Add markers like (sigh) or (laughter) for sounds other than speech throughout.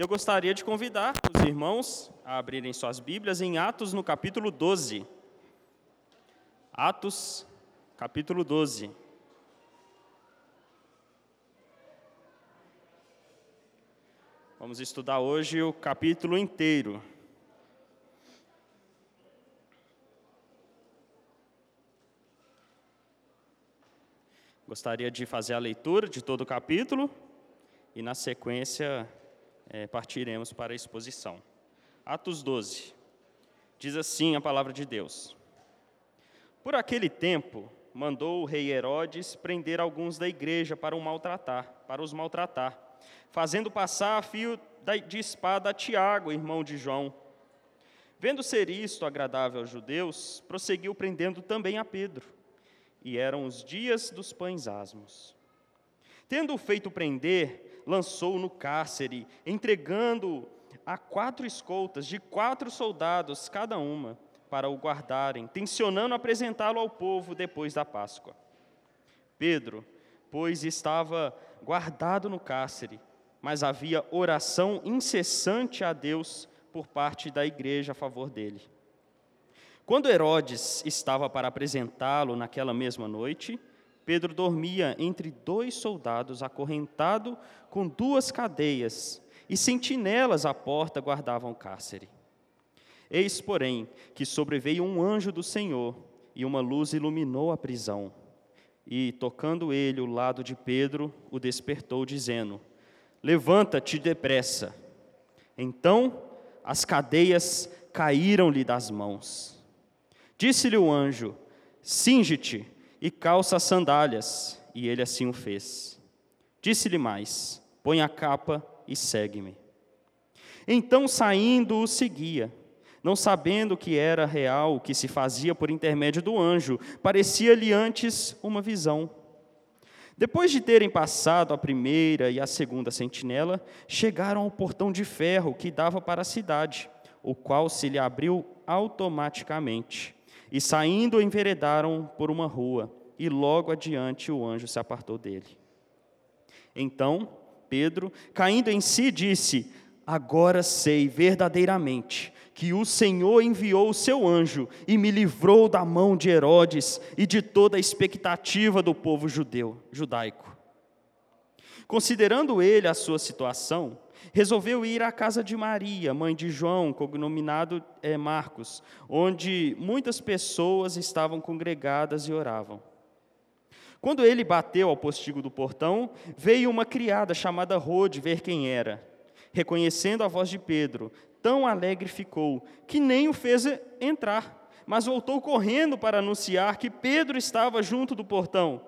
Eu gostaria de convidar os irmãos a abrirem suas Bíblias em Atos, no capítulo 12. Atos, capítulo 12. Vamos estudar hoje o capítulo inteiro. Gostaria de fazer a leitura de todo o capítulo e, na sequência, é, partiremos para a exposição. Atos 12. Diz assim a palavra de Deus. Por aquele tempo, mandou o rei Herodes prender alguns da igreja para o maltratar, para os maltratar, fazendo passar a fio de espada a Tiago, irmão de João. Vendo ser isto agradável aos judeus, prosseguiu prendendo também a Pedro e eram os dias dos pães asmos. Tendo-o feito prender, lançou-o no cárcere, entregando-o a quatro escoltas de quatro soldados cada uma, para o guardarem, tensionando apresentá-lo ao povo depois da Páscoa. Pedro, pois estava guardado no cárcere, mas havia oração incessante a Deus por parte da igreja a favor dele. Quando Herodes estava para apresentá-lo naquela mesma noite, Pedro dormia entre dois soldados, acorrentado com duas cadeias, e sentinelas à porta guardavam cárcere. Eis, porém, que sobreveio um anjo do Senhor, e uma luz iluminou a prisão. E, tocando ele o lado de Pedro, o despertou, dizendo: Levanta-te depressa. Então as cadeias caíram-lhe das mãos. Disse-lhe o anjo: Singe-te e calça as sandálias. E ele assim o fez. Disse-lhe mais: Põe a capa e segue-me. Então, saindo, o seguia. Não sabendo que era real o que se fazia por intermédio do anjo, parecia-lhe antes uma visão. Depois de terem passado a primeira e a segunda sentinela, chegaram ao portão de ferro que dava para a cidade, o qual se lhe abriu automaticamente. E saindo, enveredaram por uma rua, e logo adiante o anjo se apartou dele. Então, Pedro, caindo em si, disse: Agora sei verdadeiramente que o Senhor enviou o seu anjo e me livrou da mão de Herodes e de toda a expectativa do povo judeu, judaico. Considerando ele a sua situação, resolveu ir à casa de Maria, mãe de João, cognominado é, Marcos, onde muitas pessoas estavam congregadas e oravam. Quando ele bateu ao postigo do portão, veio uma criada chamada Rode ver quem era. Reconhecendo a voz de Pedro, tão alegre ficou que nem o fez entrar, mas voltou correndo para anunciar que Pedro estava junto do portão.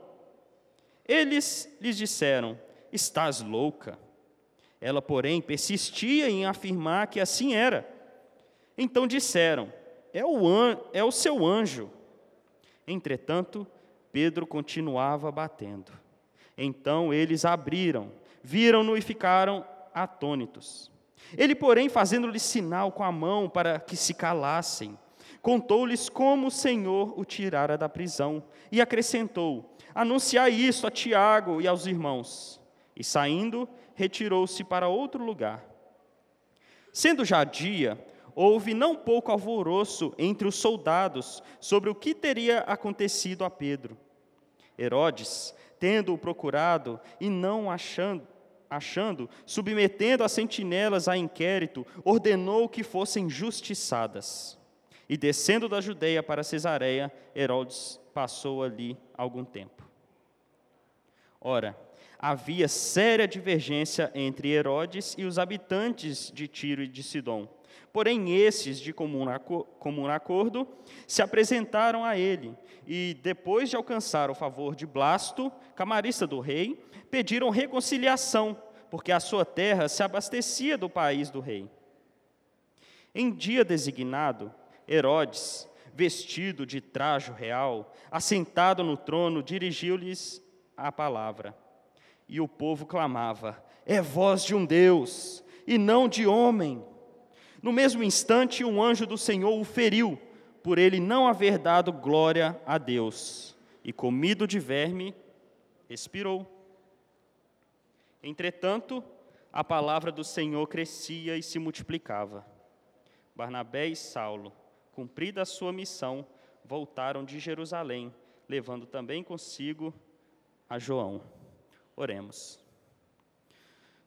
Eles lhes disseram: Estás louca? Ela, porém, persistia em afirmar que assim era. Então disseram: É o, an é o seu anjo. Entretanto, Pedro continuava batendo. Então eles abriram, viram-no e ficaram atônitos. Ele, porém, fazendo-lhe sinal com a mão para que se calassem, contou-lhes como o Senhor o tirara da prisão e acrescentou: Anunciai isso a Tiago e aos irmãos. E saindo, retirou-se para outro lugar. Sendo já dia, houve não pouco alvoroço entre os soldados sobre o que teria acontecido a Pedro. Herodes, tendo-o procurado e não achando, achando, submetendo as sentinelas a inquérito, ordenou que fossem justiçadas. E descendo da Judeia para Cesareia, Herodes passou ali algum tempo. Ora, havia séria divergência entre Herodes e os habitantes de Tiro e de Sidom. Porém, esses, de comum, comum acordo, se apresentaram a ele e, depois de alcançar o favor de Blasto, camarista do rei, pediram reconciliação, porque a sua terra se abastecia do país do rei. Em dia designado, Herodes, vestido de trajo real, assentado no trono, dirigiu-lhes a palavra e o povo clamava: É voz de um Deus e não de homem. No mesmo instante, um anjo do Senhor o feriu, por ele não haver dado glória a Deus, e comido de verme, expirou. Entretanto, a palavra do Senhor crescia e se multiplicava. Barnabé e Saulo, cumprida a sua missão, voltaram de Jerusalém, levando também consigo a João. Oremos.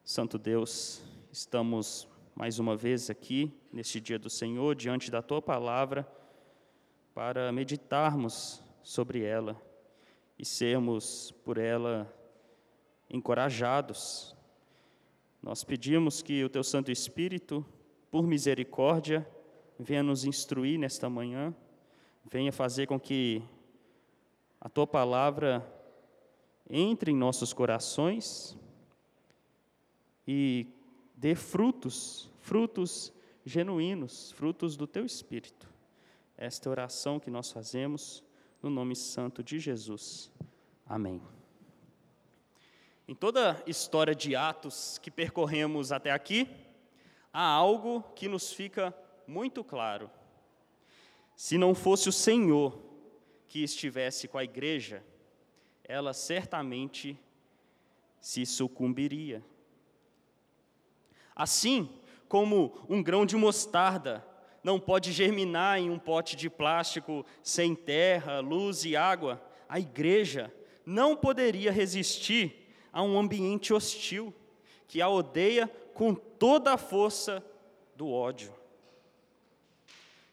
Santo Deus, estamos mais uma vez aqui, neste dia do Senhor, diante da tua palavra, para meditarmos sobre ela e sermos por ela encorajados. Nós pedimos que o teu Santo Espírito, por misericórdia, venha nos instruir nesta manhã, venha fazer com que a tua palavra entre em nossos corações e dê frutos, frutos genuínos, frutos do teu espírito. Esta é oração que nós fazemos no nome santo de Jesus. Amém. Em toda a história de Atos que percorremos até aqui, há algo que nos fica muito claro. Se não fosse o Senhor que estivesse com a igreja, ela certamente se sucumbiria. Assim como um grão de mostarda não pode germinar em um pote de plástico sem terra, luz e água, a igreja não poderia resistir a um ambiente hostil que a odeia com toda a força do ódio.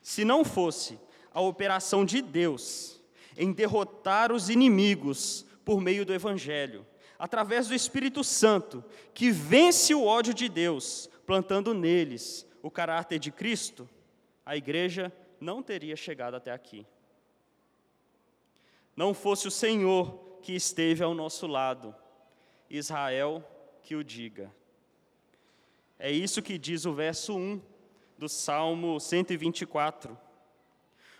Se não fosse a operação de Deus em derrotar os inimigos por meio do Evangelho, através do Espírito Santo, que vence o ódio de Deus, plantando neles o caráter de Cristo, a igreja não teria chegado até aqui. Não fosse o Senhor que esteve ao nosso lado, Israel que o diga. É isso que diz o verso 1 do Salmo 124.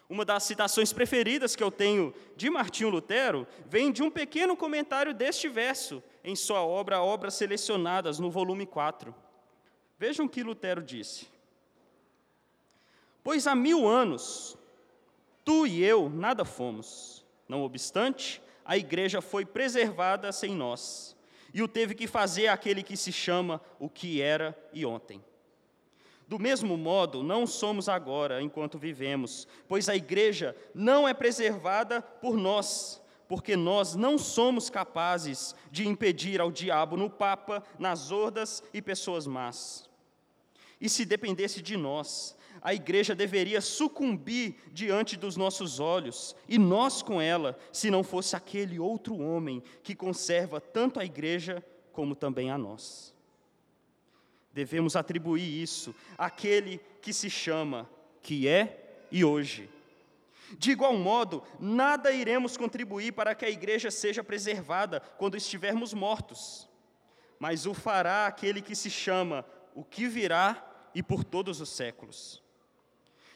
Uma das citações preferidas que eu tenho de Martinho Lutero vem de um pequeno comentário deste verso em sua obra Obras Selecionadas, no volume 4. Vejam o que Lutero disse. Pois há mil anos, tu e eu nada fomos. Não obstante, a igreja foi preservada sem nós, e o teve que fazer aquele que se chama o que era e ontem. Do mesmo modo, não somos agora enquanto vivemos, pois a igreja não é preservada por nós, porque nós não somos capazes de impedir ao diabo no Papa, nas hordas e pessoas más. E se dependesse de nós, a igreja deveria sucumbir diante dos nossos olhos, e nós com ela, se não fosse aquele outro homem que conserva tanto a igreja como também a nós. Devemos atribuir isso àquele que se chama, que é e hoje. De igual modo, nada iremos contribuir para que a igreja seja preservada quando estivermos mortos, mas o fará aquele que se chama, o que virá e por todos os séculos.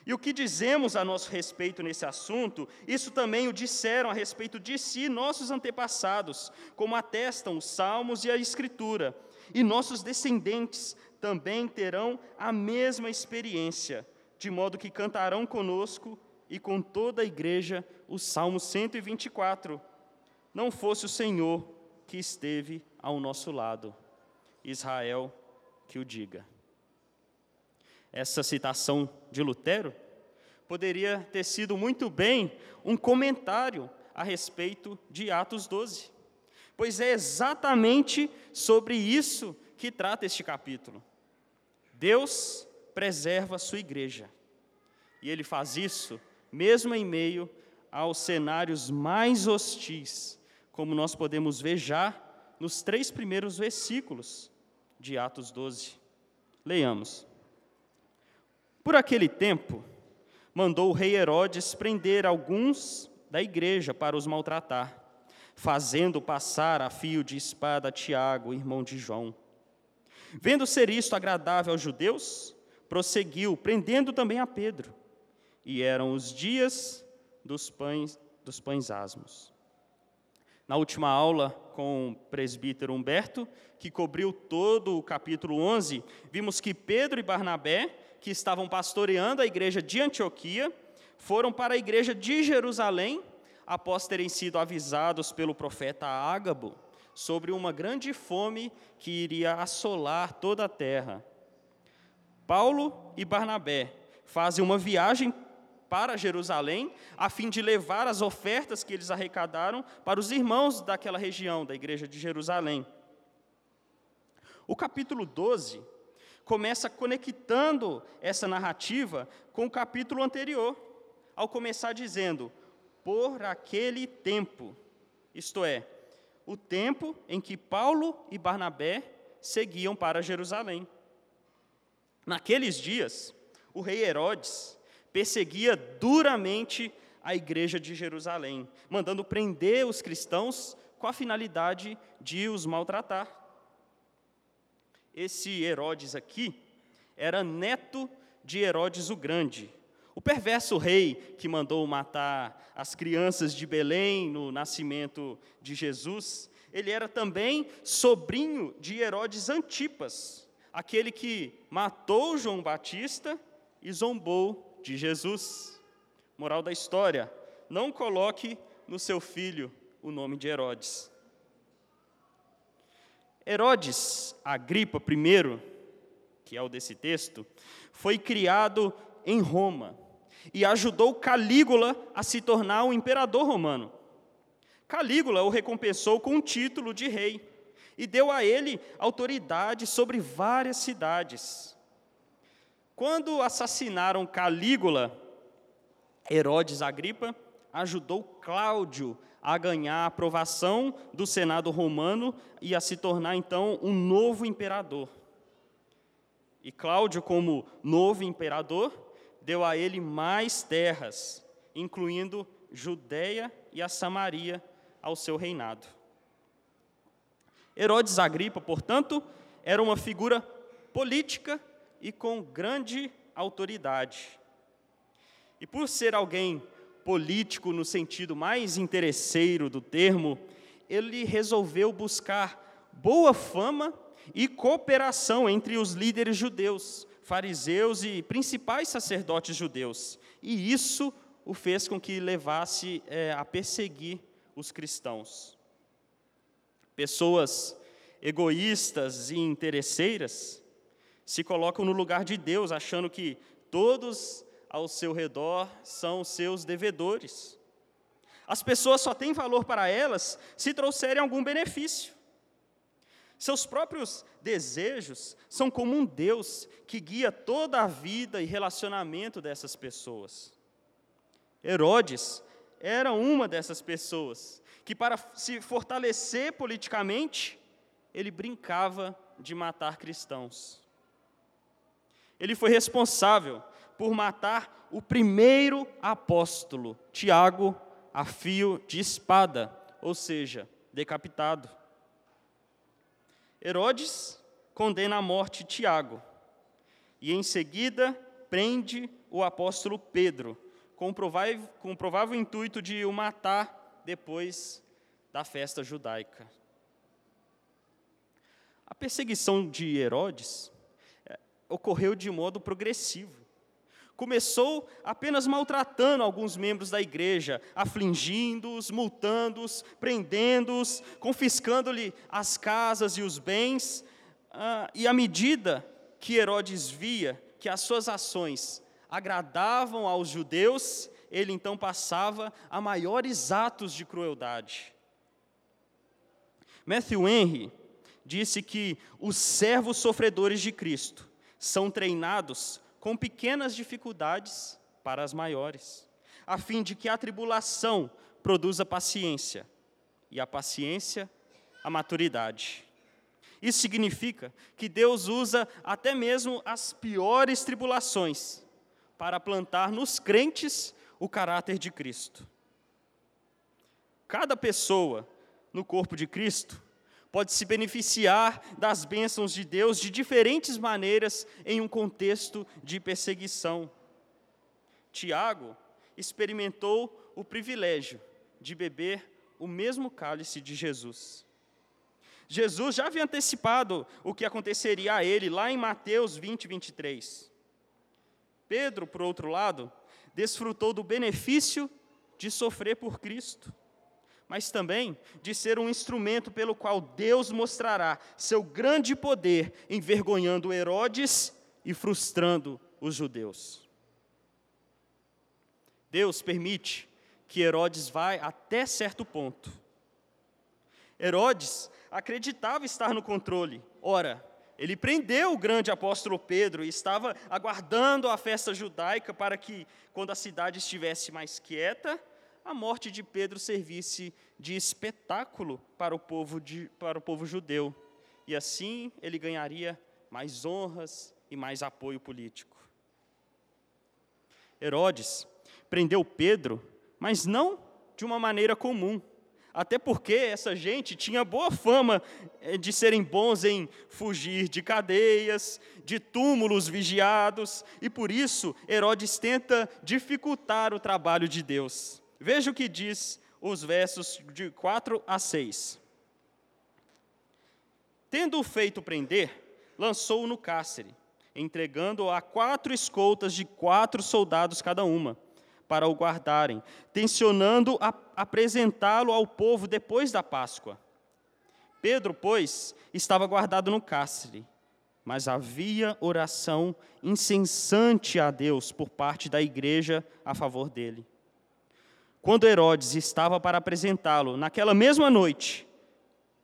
E o que dizemos a nosso respeito nesse assunto, isso também o disseram a respeito de si nossos antepassados, como atestam os Salmos e a Escritura, e nossos descendentes também terão a mesma experiência, de modo que cantarão conosco e com toda a igreja o Salmo 124. Não fosse o Senhor que esteve ao nosso lado. Israel que o diga. Essa citação de Lutero poderia ter sido muito bem um comentário a respeito de Atos 12, pois é exatamente sobre isso que trata este capítulo. Deus preserva a sua igreja. E ele faz isso mesmo em meio aos cenários mais hostis, como nós podemos ver já nos três primeiros versículos de Atos 12. Leiamos. Por aquele tempo, mandou o rei Herodes prender alguns da igreja para os maltratar, fazendo passar a fio de espada Tiago, irmão de João. Vendo ser isto agradável aos judeus, prosseguiu, prendendo também a Pedro. E eram os dias dos pães, dos pães asmos. Na última aula com o presbítero Humberto, que cobriu todo o capítulo 11, vimos que Pedro e Barnabé, que estavam pastoreando a igreja de Antioquia, foram para a igreja de Jerusalém, após terem sido avisados pelo profeta Ágabo sobre uma grande fome que iria assolar toda a terra. Paulo e Barnabé fazem uma viagem para Jerusalém, a fim de levar as ofertas que eles arrecadaram para os irmãos daquela região, da igreja de Jerusalém. O capítulo 12 começa conectando essa narrativa com o capítulo anterior, ao começar dizendo: por aquele tempo, isto é, o tempo em que Paulo e Barnabé seguiam para Jerusalém. Naqueles dias, o rei Herodes perseguia duramente a igreja de Jerusalém, mandando prender os cristãos com a finalidade de os maltratar. Esse Herodes aqui era neto de Herodes o Grande, o perverso rei que mandou matar as crianças de Belém no nascimento de Jesus, ele era também sobrinho de Herodes Antipas, aquele que matou João Batista e zombou de Jesus. Moral da história: não coloque no seu filho o nome de Herodes. Herodes Agripa I, que é o desse texto, foi criado em Roma e ajudou Calígula a se tornar o imperador romano. Calígula o recompensou com um título de rei e deu a ele autoridade sobre várias cidades. Quando assassinaram Calígula, Herodes Agripa ajudou Cláudio a ganhar a aprovação do Senado romano e a se tornar então um novo imperador. E Cláudio, como novo imperador, deu a ele mais terras, incluindo Judéia e a Samaria ao seu reinado. Herodes Agripa, portanto, era uma figura política e com grande autoridade. E por ser alguém político no sentido mais interesseiro do termo, ele resolveu buscar boa fama e cooperação entre os líderes judeus, fariseus e principais sacerdotes judeus. E isso o fez com que levasse é, a perseguir os cristãos. Pessoas egoístas e interesseiras se colocam no lugar de Deus, achando que todos ao seu redor são seus devedores. As pessoas só têm valor para elas se trouxerem algum benefício. Seus próprios desejos são como um Deus que guia toda a vida e relacionamento dessas pessoas. Herodes era uma dessas pessoas que, para se fortalecer politicamente, ele brincava de matar cristãos. Ele foi responsável por matar o primeiro apóstolo, Tiago, a fio de espada, ou seja, decapitado. Herodes condena à morte Tiago e, em seguida, prende o apóstolo Pedro, com o provável, provável intuito de o matar depois da festa judaica. A perseguição de Herodes ocorreu de modo progressivo. Começou apenas maltratando alguns membros da igreja, afligindo-os, multando-os, prendendo-os, confiscando-lhe as casas e os bens, ah, e à medida que Herodes via que as suas ações agradavam aos judeus, ele então passava a maiores atos de crueldade. Matthew Henry disse que os servos sofredores de Cristo são treinados com pequenas dificuldades para as maiores, a fim de que a tribulação produza paciência, e a paciência, a maturidade. Isso significa que Deus usa até mesmo as piores tribulações para plantar nos crentes o caráter de Cristo. Cada pessoa no corpo de Cristo pode se beneficiar das bênçãos de Deus de diferentes maneiras em um contexto de perseguição. Tiago experimentou o privilégio de beber o mesmo cálice de Jesus. Jesus já havia antecipado o que aconteceria a ele lá em Mateus 20, 23. Pedro, por outro lado, desfrutou do benefício de sofrer por Cristo. Mas também de ser um instrumento pelo qual Deus mostrará seu grande poder, envergonhando Herodes e frustrando os judeus. Deus permite que Herodes vá até certo ponto. Herodes acreditava estar no controle. Ora, ele prendeu o grande apóstolo Pedro e estava aguardando a festa judaica para que, quando a cidade estivesse mais quieta, a morte de Pedro servisse de espetáculo para o povo, de, para o povo judeu. E assim ele ganharia mais honras e mais apoio político. Herodes prendeu Pedro, mas não de uma maneira comum. Até porque essa gente tinha boa fama eh, de serem bons em fugir de cadeias, de túmulos vigiados, e por isso Herodes tenta dificultar o trabalho de Deus. Veja o que diz os versos de 4 a 6. Tendo-o feito prender, lançou-o no cárcere, entregando-o a quatro escoltas de quatro soldados cada uma para o guardarem, tensionando apresentá-lo ao povo depois da Páscoa. Pedro, pois, estava guardado no cárcere, mas havia oração incessante a Deus por parte da igreja a favor dele. Quando Herodes estava para apresentá-lo, naquela mesma noite,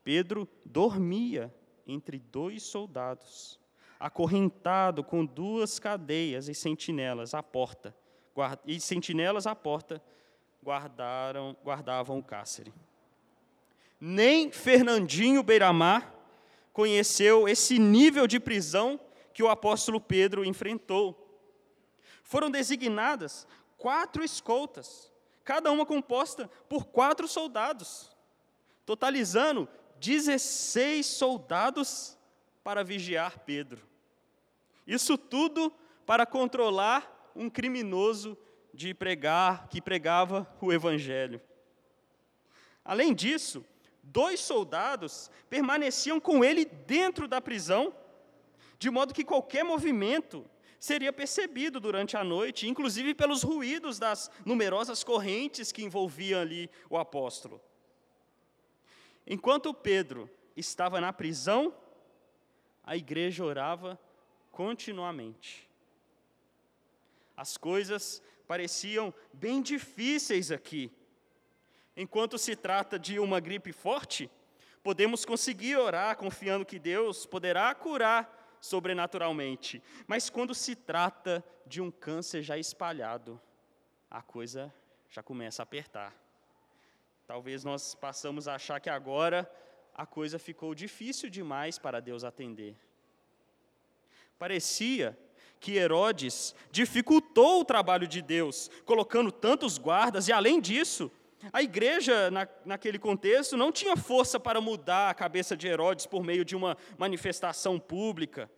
Pedro dormia entre dois soldados, acorrentado com duas cadeias e sentinelas à porta e sentinelas à porta guardaram, guardavam o cárcere. Nem Fernandinho Beiramar conheceu esse nível de prisão que o apóstolo Pedro enfrentou. Foram designadas quatro escoltas, cada uma composta por quatro soldados, totalizando 16 soldados para vigiar Pedro. Isso tudo para controlar um criminoso de pregar, que pregava o evangelho. Além disso, dois soldados permaneciam com ele dentro da prisão, de modo que qualquer movimento seria percebido durante a noite, inclusive pelos ruídos das numerosas correntes que envolviam ali o apóstolo. Enquanto Pedro estava na prisão, a igreja orava continuamente. As coisas pareciam bem difíceis aqui. Enquanto se trata de uma gripe forte, podemos conseguir orar confiando que Deus poderá curar sobrenaturalmente. Mas quando se trata de um câncer já espalhado, a coisa já começa a apertar. Talvez nós passamos a achar que agora a coisa ficou difícil demais para Deus atender. Parecia que Herodes dificultou o trabalho de Deus, colocando tantos guardas, e além disso, a igreja, na, naquele contexto, não tinha força para mudar a cabeça de Herodes por meio de uma manifestação pública.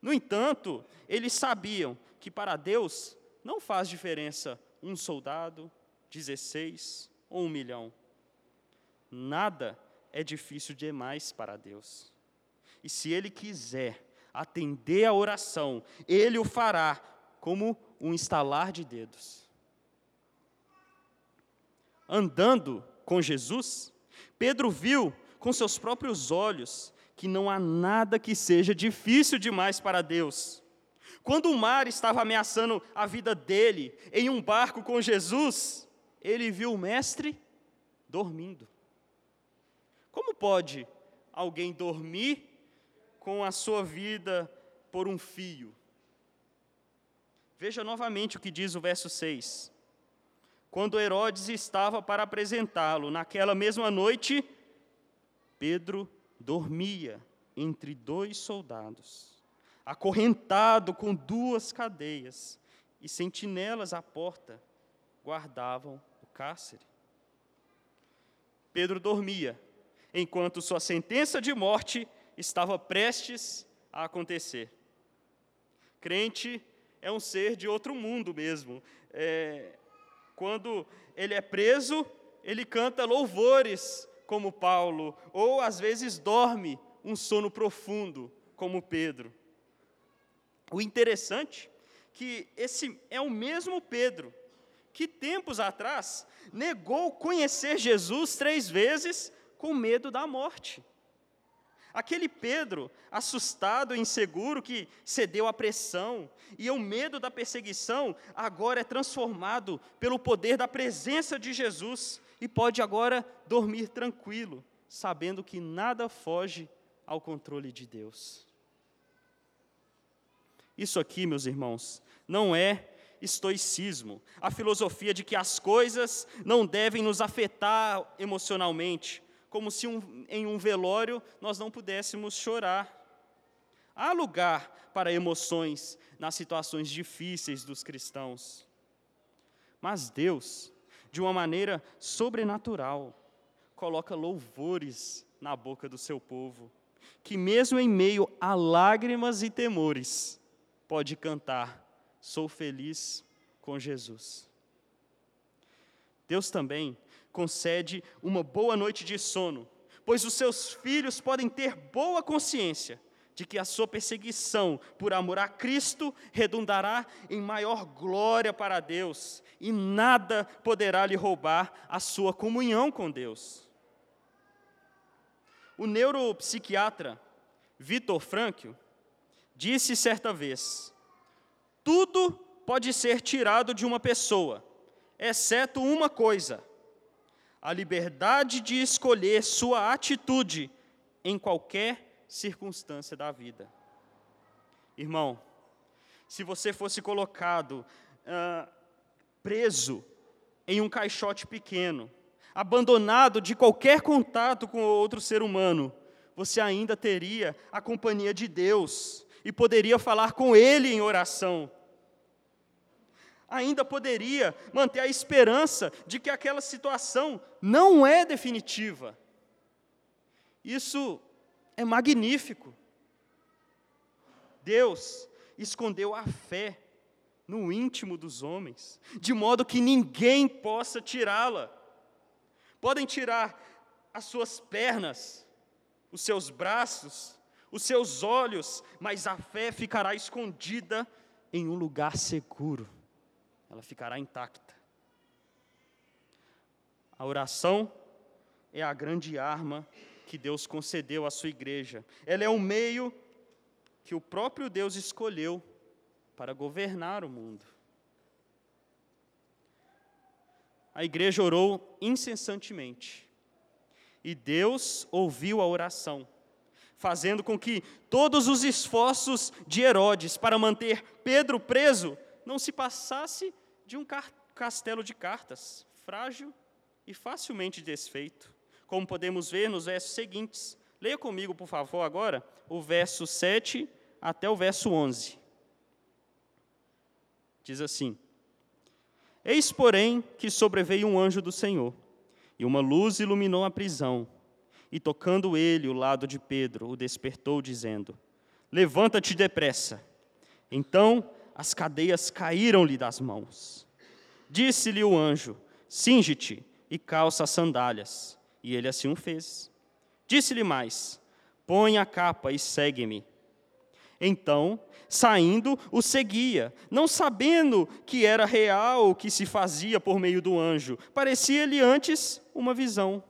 No entanto, eles sabiam que para Deus não faz diferença um soldado, 16 ou um milhão. Nada é difícil demais para Deus. E se Ele quiser, atender a oração, ele o fará como um estalar de dedos. Andando com Jesus, Pedro viu com seus próprios olhos que não há nada que seja difícil demais para Deus. Quando o mar estava ameaçando a vida dele em um barco com Jesus, ele viu o mestre dormindo. Como pode alguém dormir com a sua vida por um fio. Veja novamente o que diz o verso 6. Quando Herodes estava para apresentá-lo, naquela mesma noite, Pedro dormia entre dois soldados, acorrentado com duas cadeias, e sentinelas à porta guardavam o cárcere. Pedro dormia, enquanto sua sentença de morte estava prestes a acontecer. Crente é um ser de outro mundo mesmo. É, quando ele é preso, ele canta louvores, como Paulo, ou às vezes dorme um sono profundo, como Pedro. O interessante que esse é o mesmo Pedro que tempos atrás negou conhecer Jesus três vezes com medo da morte. Aquele Pedro, assustado e inseguro, que cedeu à pressão e ao medo da perseguição, agora é transformado pelo poder da presença de Jesus e pode agora dormir tranquilo, sabendo que nada foge ao controle de Deus. Isso aqui, meus irmãos, não é estoicismo, a filosofia de que as coisas não devem nos afetar emocionalmente, como se um, em um velório nós não pudéssemos chorar. Há lugar para emoções nas situações difíceis dos cristãos. Mas Deus, de uma maneira sobrenatural, coloca louvores na boca do seu povo, que mesmo em meio a lágrimas e temores, pode cantar: Sou feliz com Jesus. Deus também concede uma boa noite de sono, pois os seus filhos podem ter boa consciência de que a sua perseguição por amor a Cristo redundará em maior glória para Deus e nada poderá lhe roubar a sua comunhão com Deus. O neuropsiquiatra Vitor Frankl disse certa vez: tudo pode ser tirado de uma pessoa, exceto uma coisa: a liberdade de escolher sua atitude em qualquer circunstância da vida. Irmão, se você fosse colocado uh, preso em um caixote pequeno, abandonado de qualquer contato com outro ser humano, você ainda teria a companhia de Deus e poderia falar com Ele em oração ainda poderia manter a esperança de que aquela situação não é definitiva. Isso é magnífico. Deus escondeu a fé no íntimo dos homens, de modo que ninguém possa tirá-la. Podem tirar as suas pernas, os seus braços, os seus olhos, mas a fé ficará escondida em um lugar seguro ela ficará intacta. A oração é a grande arma que Deus concedeu à sua igreja. Ela é o meio que o próprio Deus escolheu para governar o mundo. A igreja orou incessantemente. E Deus ouviu a oração, fazendo com que todos os esforços de Herodes para manter Pedro preso não se passasse de um castelo de cartas, frágil e facilmente desfeito, como podemos ver nos versos seguintes. Leia comigo, por favor, agora, o verso 7 até o verso 11. Diz assim: Eis, porém, que sobreveio um anjo do Senhor, e uma luz iluminou a prisão. E tocando ele o lado de Pedro, o despertou, dizendo: Levanta-te depressa. Então as cadeias caíram-lhe das mãos. Disse-lhe o anjo: Singe-te e calça as sandálias. E ele assim o fez. Disse-lhe mais: Põe a capa e segue-me. Então, saindo, o seguia, não sabendo que era real o que se fazia por meio do anjo. Parecia-lhe antes uma visão.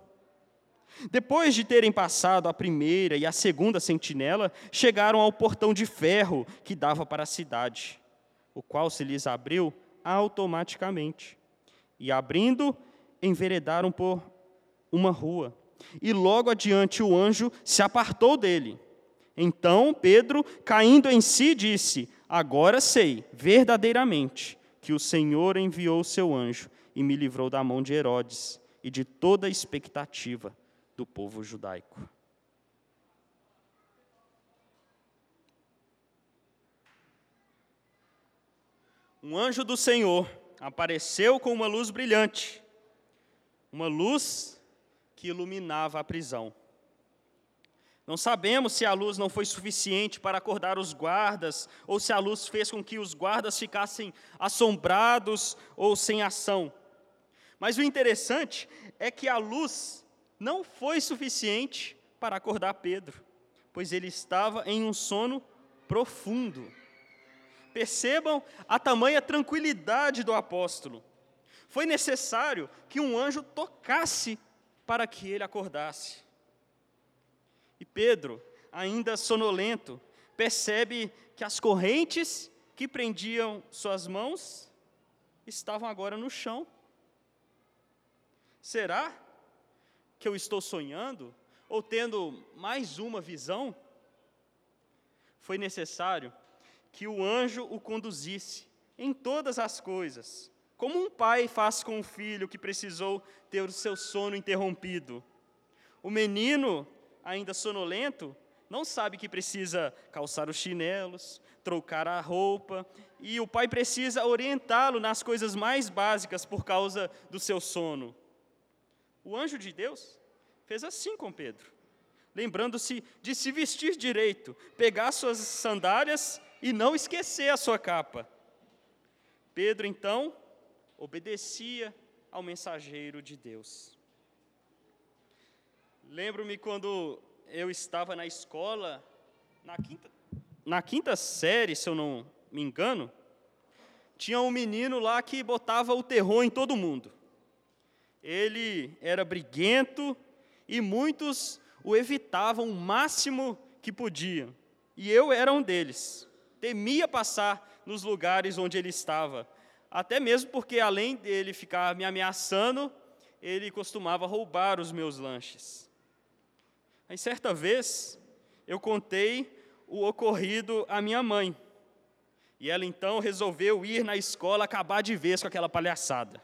Depois de terem passado a primeira e a segunda sentinela, chegaram ao portão de ferro que dava para a cidade o qual se lhes abriu automaticamente. E abrindo, enveredaram por uma rua. E logo adiante o anjo se apartou dele. Então Pedro, caindo em si, disse: Agora sei, verdadeiramente, que o Senhor enviou o seu anjo e me livrou da mão de Herodes e de toda a expectativa do povo judaico. Um anjo do Senhor apareceu com uma luz brilhante, uma luz que iluminava a prisão. Não sabemos se a luz não foi suficiente para acordar os guardas, ou se a luz fez com que os guardas ficassem assombrados ou sem ação. Mas o interessante é que a luz não foi suficiente para acordar Pedro, pois ele estava em um sono profundo. Percebam a tamanha tranquilidade do apóstolo. Foi necessário que um anjo tocasse para que ele acordasse. E Pedro, ainda sonolento, percebe que as correntes que prendiam suas mãos estavam agora no chão. Será que eu estou sonhando ou tendo mais uma visão? Foi necessário que o anjo o conduzisse em todas as coisas, como um pai faz com o filho que precisou ter o seu sono interrompido. O menino, ainda sonolento, não sabe que precisa calçar os chinelos, trocar a roupa, e o pai precisa orientá-lo nas coisas mais básicas por causa do seu sono. O anjo de Deus fez assim com Pedro, lembrando-se de se vestir direito, pegar suas sandálias e não esquecer a sua capa. Pedro, então, obedecia ao mensageiro de Deus. Lembro-me quando eu estava na escola, na quinta, na quinta série, se eu não me engano, tinha um menino lá que botava o terror em todo mundo. Ele era briguento e muitos o evitavam o máximo que podiam. E eu era um deles. Temia passar nos lugares onde ele estava, até mesmo porque, além dele ficar me ameaçando, ele costumava roubar os meus lanches. Aí, certa vez, eu contei o ocorrido à minha mãe. E ela então resolveu ir na escola acabar de vez com aquela palhaçada.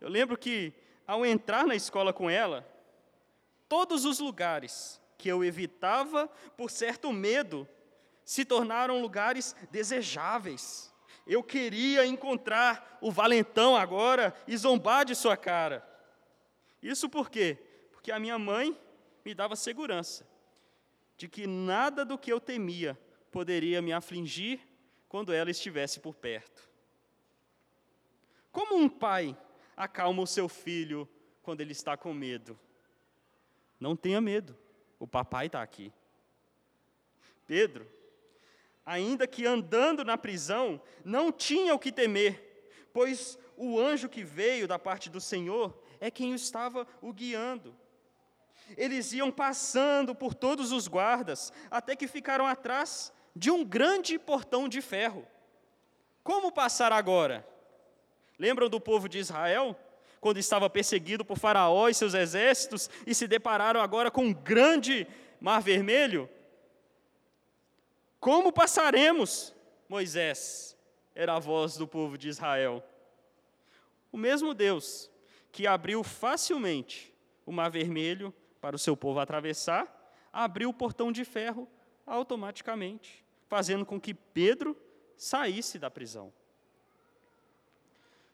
Eu lembro que, ao entrar na escola com ela, todos os lugares que eu evitava por certo medo se tornaram lugares desejáveis. Eu queria encontrar o valentão agora e zombar de sua cara. Isso por quê? Porque a minha mãe me dava segurança de que nada do que eu temia poderia me afligir quando ela estivesse por perto. Como um pai acalma o seu filho quando ele está com medo? Não tenha medo, o papai está aqui. Pedro ainda que andando na prisão, não tinha o que temer, pois o anjo que veio da parte do Senhor é quem estava o guiando. Eles iam passando por todos os guardas, até que ficaram atrás de um grande portão de ferro. Como passar agora? Lembram do povo de Israel? Quando estava perseguido por Faraó e seus exércitos e se depararam agora com um grande mar vermelho? Como passaremos, Moisés? Era a voz do povo de Israel. O mesmo Deus que abriu facilmente o mar vermelho para o seu povo atravessar, abriu o portão de ferro automaticamente, fazendo com que Pedro saísse da prisão.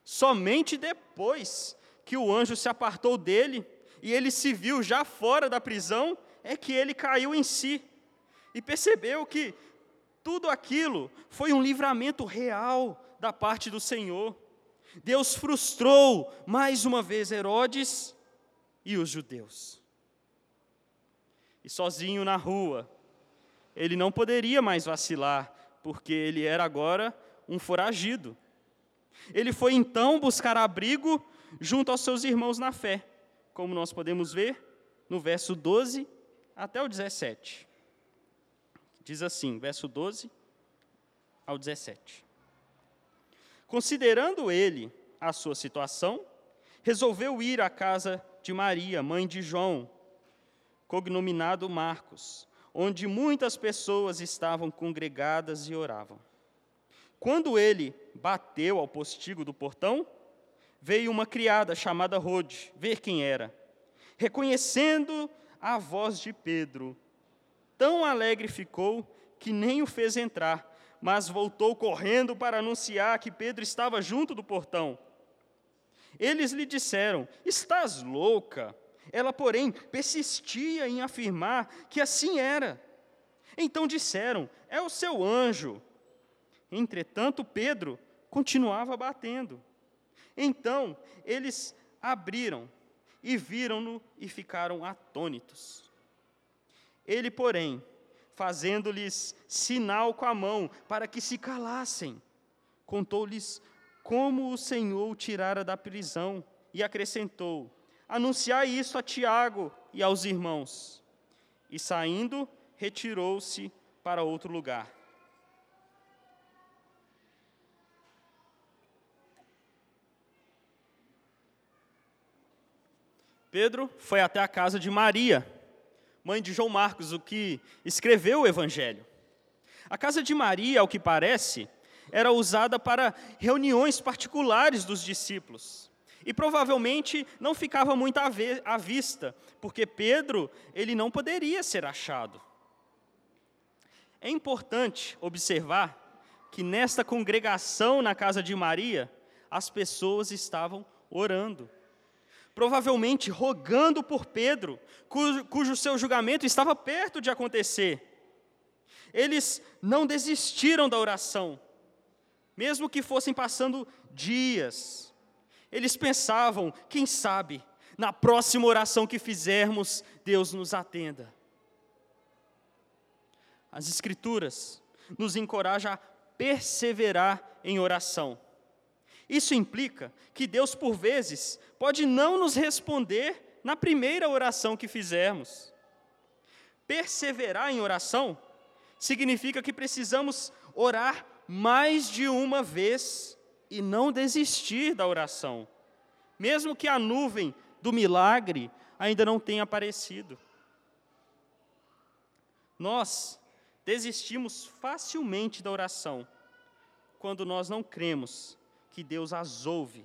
Somente depois que o anjo se apartou dele e ele se viu já fora da prisão, é que ele caiu em si e percebeu que tudo aquilo foi um livramento real da parte do Senhor. Deus frustrou mais uma vez Herodes e os judeus. E sozinho na rua, ele não poderia mais vacilar, porque ele era agora um foragido. Ele foi então buscar abrigo junto aos seus irmãos na fé, como nós podemos ver no verso 12 até o 17. Diz assim, verso 12 ao 17. Considerando ele a sua situação, resolveu ir à casa de Maria, mãe de João, cognominado Marcos, onde muitas pessoas estavam congregadas e oravam. Quando ele bateu ao postigo do portão, veio uma criada chamada Rode ver quem era. Reconhecendo a voz de Pedro, Tão alegre ficou que nem o fez entrar, mas voltou correndo para anunciar que Pedro estava junto do portão. Eles lhe disseram: Estás louca? Ela, porém, persistia em afirmar que assim era. Então disseram: É o seu anjo. Entretanto, Pedro continuava batendo. Então eles abriram e viram-no e ficaram atônitos. Ele, porém, fazendo-lhes sinal com a mão para que se calassem, contou-lhes como o Senhor o tirara da prisão, e acrescentou: Anunciai isso a Tiago e aos irmãos. E saindo, retirou-se para outro lugar. Pedro foi até a casa de Maria, mãe de João Marcos, o que escreveu o Evangelho. A casa de Maria, ao que parece, era usada para reuniões particulares dos discípulos. E provavelmente não ficava muito à vista, porque Pedro, ele não poderia ser achado. É importante observar que nesta congregação na casa de Maria, as pessoas estavam orando provavelmente rogando por Pedro, cujo, cujo seu julgamento estava perto de acontecer. Eles não desistiram da oração, mesmo que fossem passando dias. Eles pensavam, quem sabe, na próxima oração que fizermos, Deus nos atenda. As Escrituras nos encorajam a perseverar em oração. Isso implica que Deus, por vezes, pode não nos responder na primeira oração que fizermos. Perseverar em oração significa que precisamos orar mais de uma vez e não desistir da oração, mesmo que a nuvem do milagre ainda não tenha aparecido. Nós desistimos facilmente da oração quando nós não cremos que Deus as ouve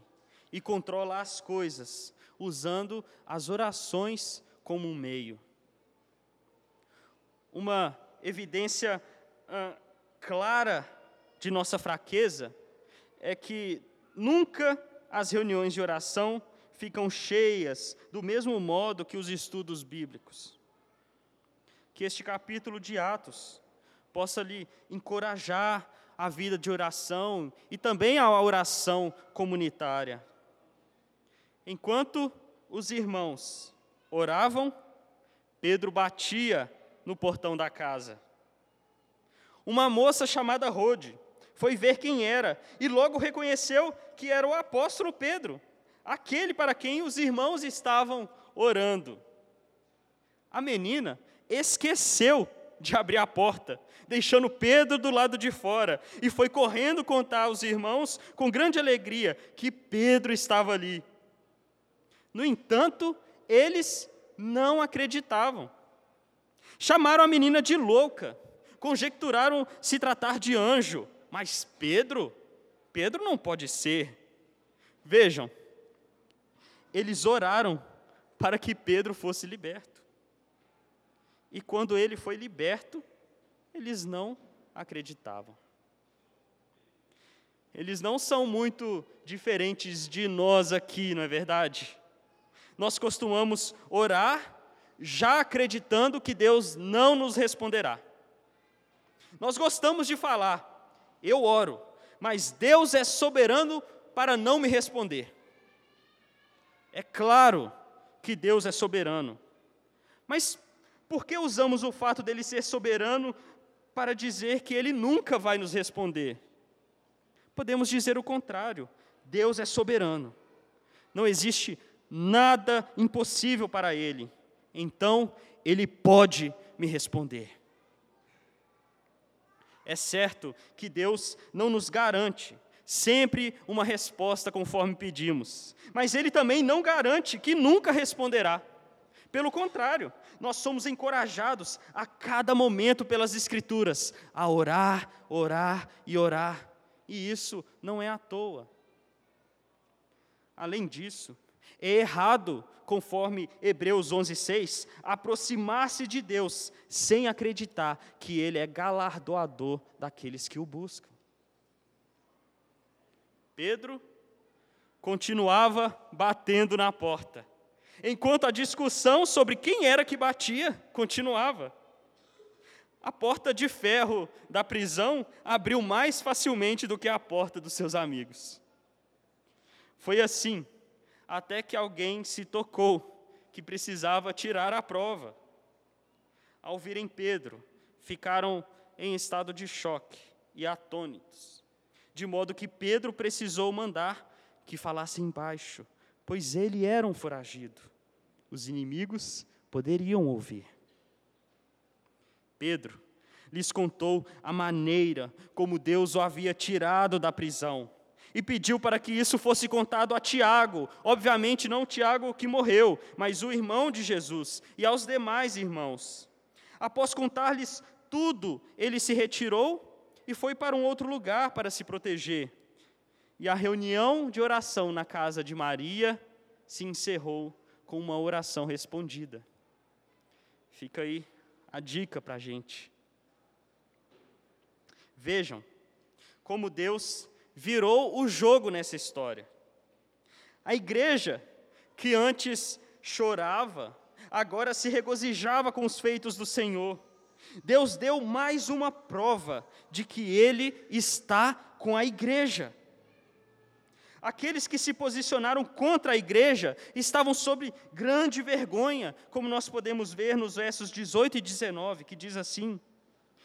e controla as coisas, usando as orações como um meio. Uma evidência ah, clara de nossa fraqueza é que nunca as reuniões de oração ficam cheias do mesmo modo que os estudos bíblicos. Que este capítulo de Atos possa lhe encorajar a vida de oração e também a oração comunitária. Enquanto os irmãos oravam, Pedro batia no portão da casa. Uma moça chamada Rode foi ver quem era e logo reconheceu que era o apóstolo Pedro, aquele para quem os irmãos estavam orando. A menina esqueceu de abrir a porta, deixando Pedro do lado de fora, e foi correndo contar aos irmãos, com grande alegria, que Pedro estava ali. No entanto, eles não acreditavam. Chamaram a menina de louca, conjecturaram se tratar de anjo, mas Pedro, Pedro não pode ser. Vejam, eles oraram para que Pedro fosse liberto. E quando ele foi liberto, eles não acreditavam. Eles não são muito diferentes de nós aqui, não é verdade? Nós costumamos orar já acreditando que Deus não nos responderá. Nós gostamos de falar, eu oro, mas Deus é soberano para não me responder. É claro que Deus é soberano, mas por que usamos o fato dele ser soberano para dizer que ele nunca vai nos responder? Podemos dizer o contrário: Deus é soberano. Não existe nada impossível para ele. Então, ele pode me responder. É certo que Deus não nos garante sempre uma resposta conforme pedimos, mas Ele também não garante que nunca responderá. Pelo contrário, nós somos encorajados a cada momento pelas Escrituras a orar, orar e orar. E isso não é à toa. Além disso, é errado, conforme Hebreus 11:6, aproximar-se de Deus sem acreditar que Ele é galardoador daqueles que o buscam. Pedro continuava batendo na porta enquanto a discussão sobre quem era que batia continuava. A porta de ferro da prisão abriu mais facilmente do que a porta dos seus amigos. Foi assim, até que alguém se tocou que precisava tirar a prova. Ao virem Pedro, ficaram em estado de choque e atônitos. de modo que Pedro precisou mandar que falassem baixo, pois ele era um foragido. Os inimigos poderiam ouvir. Pedro lhes contou a maneira como Deus o havia tirado da prisão e pediu para que isso fosse contado a Tiago, obviamente não Tiago que morreu, mas o irmão de Jesus, e aos demais irmãos. Após contar-lhes tudo, ele se retirou e foi para um outro lugar para se proteger. E a reunião de oração na casa de Maria se encerrou com uma oração respondida. Fica aí a dica para a gente. Vejam como Deus virou o jogo nessa história. A igreja, que antes chorava, agora se regozijava com os feitos do Senhor. Deus deu mais uma prova de que Ele está com a igreja. Aqueles que se posicionaram contra a igreja estavam sob grande vergonha, como nós podemos ver nos versos 18 e 19, que diz assim: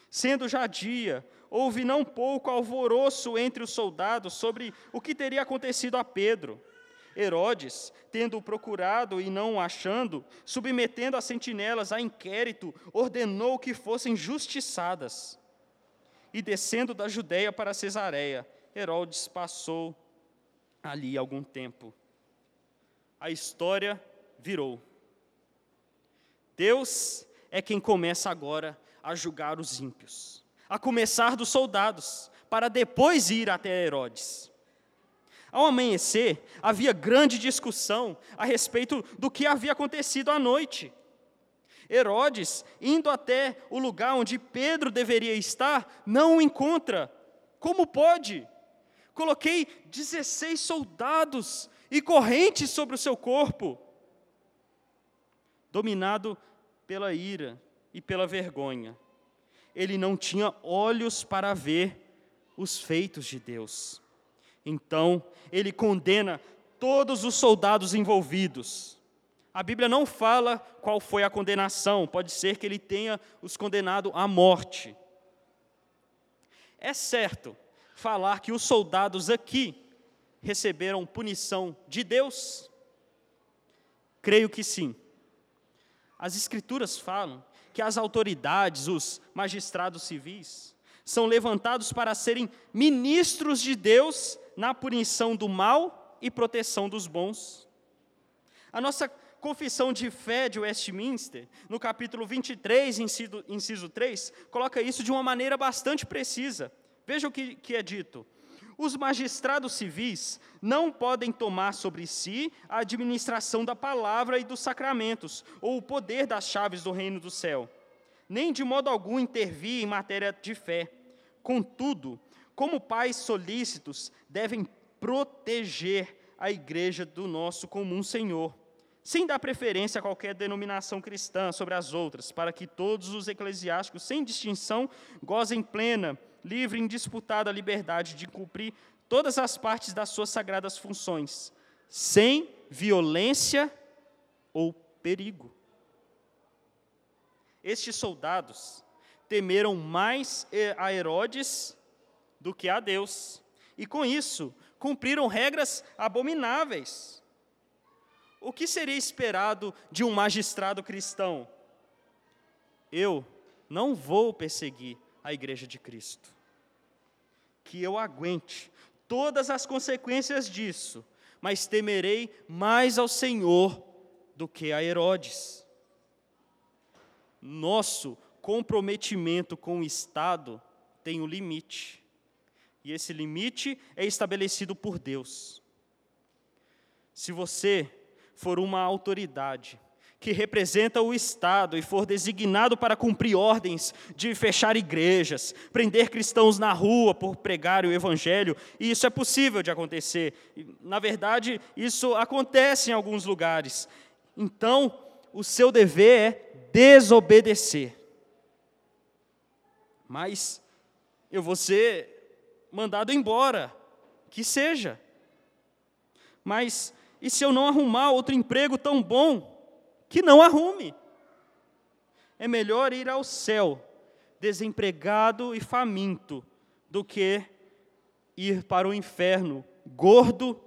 Sendo já dia, houve não pouco alvoroço entre os soldados sobre o que teria acontecido a Pedro. Herodes, tendo-o procurado e não o achando, submetendo as sentinelas a inquérito, ordenou que fossem justiçadas. E descendo da Judéia para Cesareia, Herodes passou ali algum tempo. A história virou. Deus é quem começa agora a julgar os ímpios, a começar dos soldados, para depois ir até Herodes. Ao amanhecer, havia grande discussão a respeito do que havia acontecido à noite. Herodes, indo até o lugar onde Pedro deveria estar, não o encontra. Como pode? Coloquei 16 soldados e correntes sobre o seu corpo. Dominado pela ira e pela vergonha, ele não tinha olhos para ver os feitos de Deus. Então, ele condena todos os soldados envolvidos. A Bíblia não fala qual foi a condenação, pode ser que ele tenha os condenado à morte. É certo falar que os soldados aqui receberam punição de Deus? Creio que sim. As Escrituras falam que as autoridades, os magistrados civis, são levantados para serem ministros de Deus na punição do mal e proteção dos bons. A nossa confissão de fé de Westminster, no capítulo 23, inciso, inciso 3, coloca isso de uma maneira bastante precisa. Veja o que, que é dito. Os magistrados civis não podem tomar sobre si a administração da palavra e dos sacramentos, ou o poder das chaves do reino do céu, nem de modo algum intervir em matéria de fé. Contudo, como pais solícitos, devem proteger a igreja do nosso comum Senhor, sem dar preferência a qualquer denominação cristã sobre as outras, para que todos os eclesiásticos, sem distinção, gozem plena, livre e indisputada liberdade de cumprir todas as partes das suas sagradas funções, sem violência ou perigo. Estes soldados temeram mais a Herodes do que a Deus. E com isso, cumpriram regras abomináveis. O que seria esperado de um magistrado cristão? Eu não vou perseguir a igreja de Cristo. Que eu aguente todas as consequências disso, mas temerei mais ao Senhor do que a Herodes. Nosso comprometimento com o Estado tem um limite. E esse limite é estabelecido por Deus. Se você for uma autoridade que representa o Estado e for designado para cumprir ordens de fechar igrejas, prender cristãos na rua por pregar o Evangelho, e isso é possível de acontecer. Na verdade, isso acontece em alguns lugares. Então, o seu dever é desobedecer. Mas eu vou ser mandado embora, que seja. Mas e se eu não arrumar outro emprego tão bom? Que não arrume. É melhor ir ao céu desempregado e faminto do que ir para o inferno gordo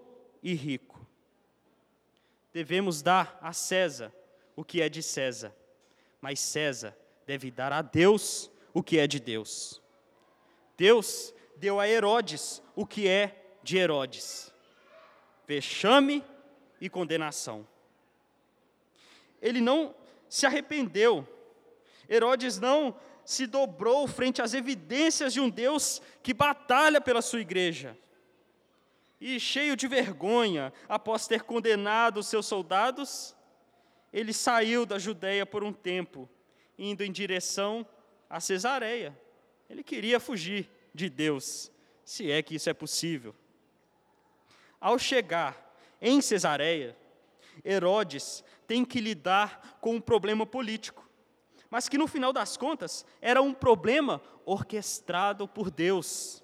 e rico. Devemos dar a César o que é de César, mas César deve dar a Deus o que é de Deus. Deus deu a Herodes o que é de Herodes: vexame e condenação. Ele não se arrependeu, Herodes não se dobrou frente às evidências de um Deus que batalha pela sua igreja. E cheio de vergonha, após ter condenado os seus soldados, ele saiu da Judéia por um tempo, indo em direção a Cesareia. Ele queria fugir de Deus, se é que isso é possível. Ao chegar em Cesareia, Herodes tem que lidar com um problema político mas que no final das contas era um problema orquestrado por Deus.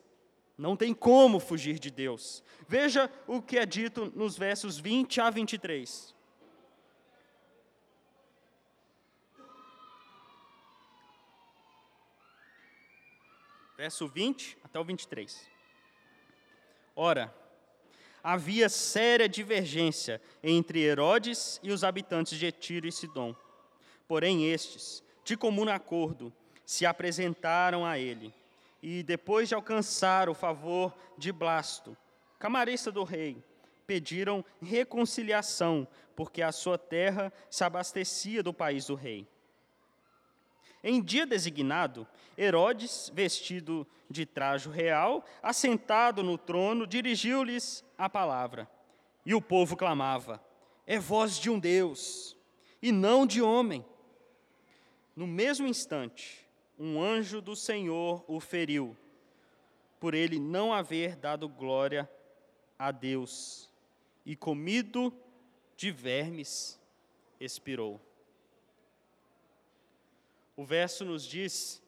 Não tem como fugir de Deus. Veja o que é dito nos versos 20 a 23. Verso 20 até o 23. Ora, havia séria divergência entre Herodes e os habitantes de Tiro e Sidom. Porém, estes, de comum acordo, se apresentaram a ele. E depois de alcançar o favor de Blasto, camarista do rei, pediram reconciliação, porque a sua terra se abastecia do país do rei. Em dia designado, Herodes, vestido de trajo real, assentado no trono, dirigiu-lhes a palavra. E o povo clamava: É voz de um Deus, e não de homem. No mesmo instante, um anjo do Senhor o feriu, por ele não haver dado glória a Deus, e comido de vermes, expirou. O verso nos diz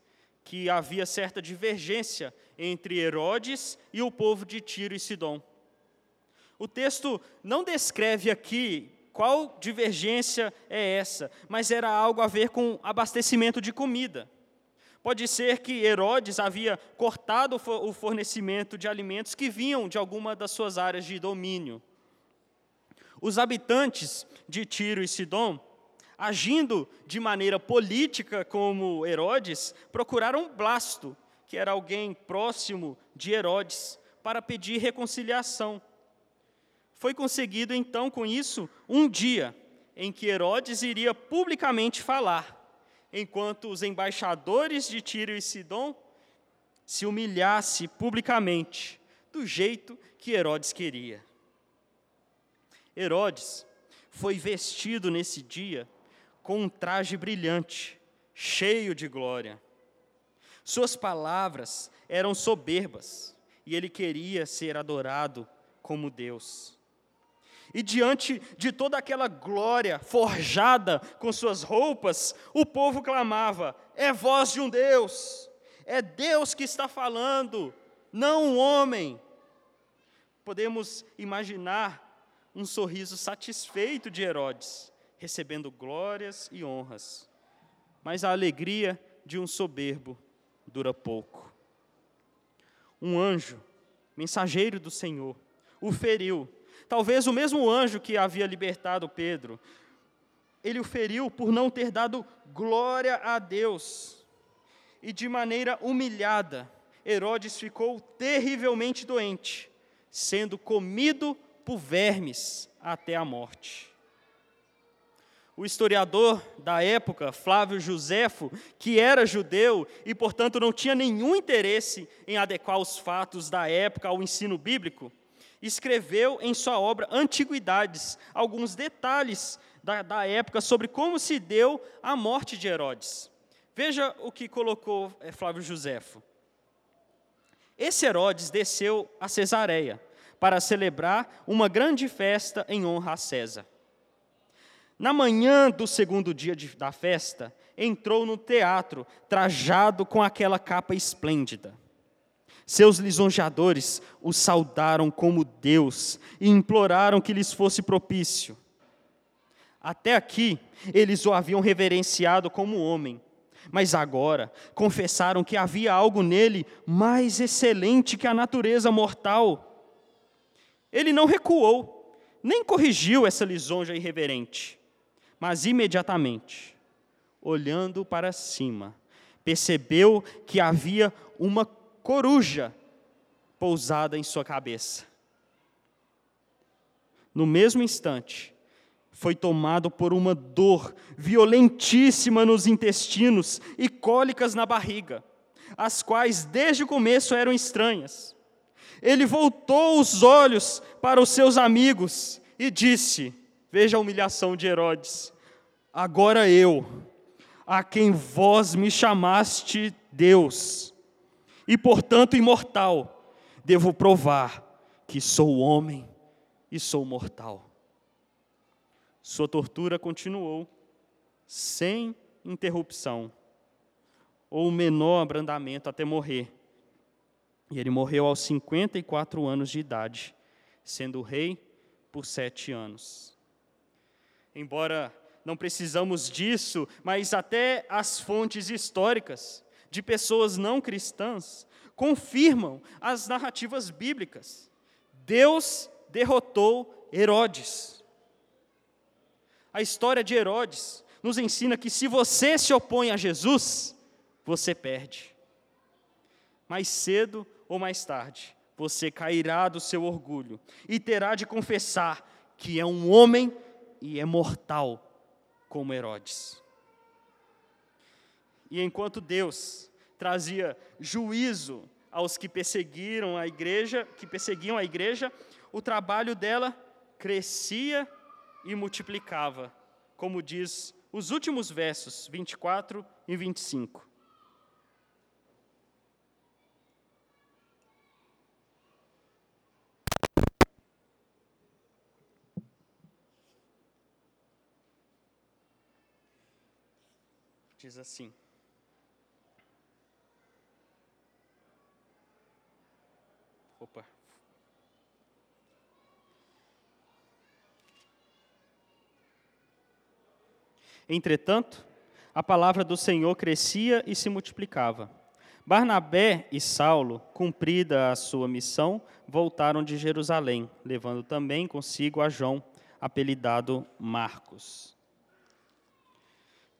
que havia certa divergência entre Herodes e o povo de Tiro e Sidom. O texto não descreve aqui qual divergência é essa? Mas era algo a ver com abastecimento de comida. Pode ser que Herodes havia cortado o fornecimento de alimentos que vinham de alguma das suas áreas de domínio. Os habitantes de Tiro e Sidom, agindo de maneira política como Herodes, procuraram Blasto, que era alguém próximo de Herodes, para pedir reconciliação. Foi conseguido então com isso um dia em que Herodes iria publicamente falar, enquanto os embaixadores de Tiro e Sidom se humilhasse publicamente, do jeito que Herodes queria. Herodes foi vestido nesse dia com um traje brilhante, cheio de glória. Suas palavras eram soberbas e ele queria ser adorado como Deus. E diante de toda aquela glória forjada com suas roupas, o povo clamava: É voz de um Deus, é Deus que está falando, não um homem. Podemos imaginar um sorriso satisfeito de Herodes, recebendo glórias e honras. Mas a alegria de um soberbo dura pouco. Um anjo, mensageiro do Senhor, o feriu Talvez o mesmo anjo que havia libertado Pedro, ele o feriu por não ter dado glória a Deus. E de maneira humilhada, Herodes ficou terrivelmente doente, sendo comido por vermes até a morte. O historiador da época, Flávio Josefo, que era judeu e, portanto, não tinha nenhum interesse em adequar os fatos da época ao ensino bíblico, escreveu em sua obra Antiguidades alguns detalhes da, da época sobre como se deu a morte de Herodes. Veja o que colocou é, Flávio Josefo. Esse Herodes desceu a Cesareia para celebrar uma grande festa em honra a César. Na manhã do segundo dia de, da festa, entrou no teatro, trajado com aquela capa esplêndida. Seus lisonjeadores o saudaram como Deus e imploraram que lhes fosse propício. Até aqui, eles o haviam reverenciado como homem, Mas agora confessaram que havia algo nele mais excelente que a natureza mortal. Ele não recuou, nem corrigiu essa lisonja irreverente, mas imediatamente, olhando para cima, percebeu que havia uma coruja pousada em sua cabeça. No mesmo instante, foi tomado por uma dor violentíssima nos intestinos e cólicas na barriga, as quais desde o começo eram estranhas. Ele voltou os olhos para os seus amigos e disse: Veja a humilhação de Herodes. Agora eu, a quem vós me chamaste Deus, e portanto imortal, devo provar que sou homem e sou mortal. Sua tortura continuou, sem interrupção, ou menor abrandamento até morrer. E ele morreu aos 54 anos de idade, sendo rei por sete anos. Embora não precisamos disso, mas até as fontes históricas de pessoas não cristãs confirmam as narrativas bíblicas. Deus derrotou Herodes. A história de Herodes nos ensina que se você se opõe a Jesus, você perde. Mais cedo ou mais tarde, você cairá do seu orgulho e terá de confessar que é um homem e é mortal como Herodes. E enquanto Deus trazia juízo aos que perseguiram a igreja, que perseguiam a igreja, o trabalho dela crescia e multiplicava, como diz os últimos versos 24 e 25. Diz assim: Opa, Entretanto, a palavra do Senhor crescia e se multiplicava. Barnabé e Saulo, cumprida a sua missão, voltaram de Jerusalém, levando também consigo a João, apelidado Marcos.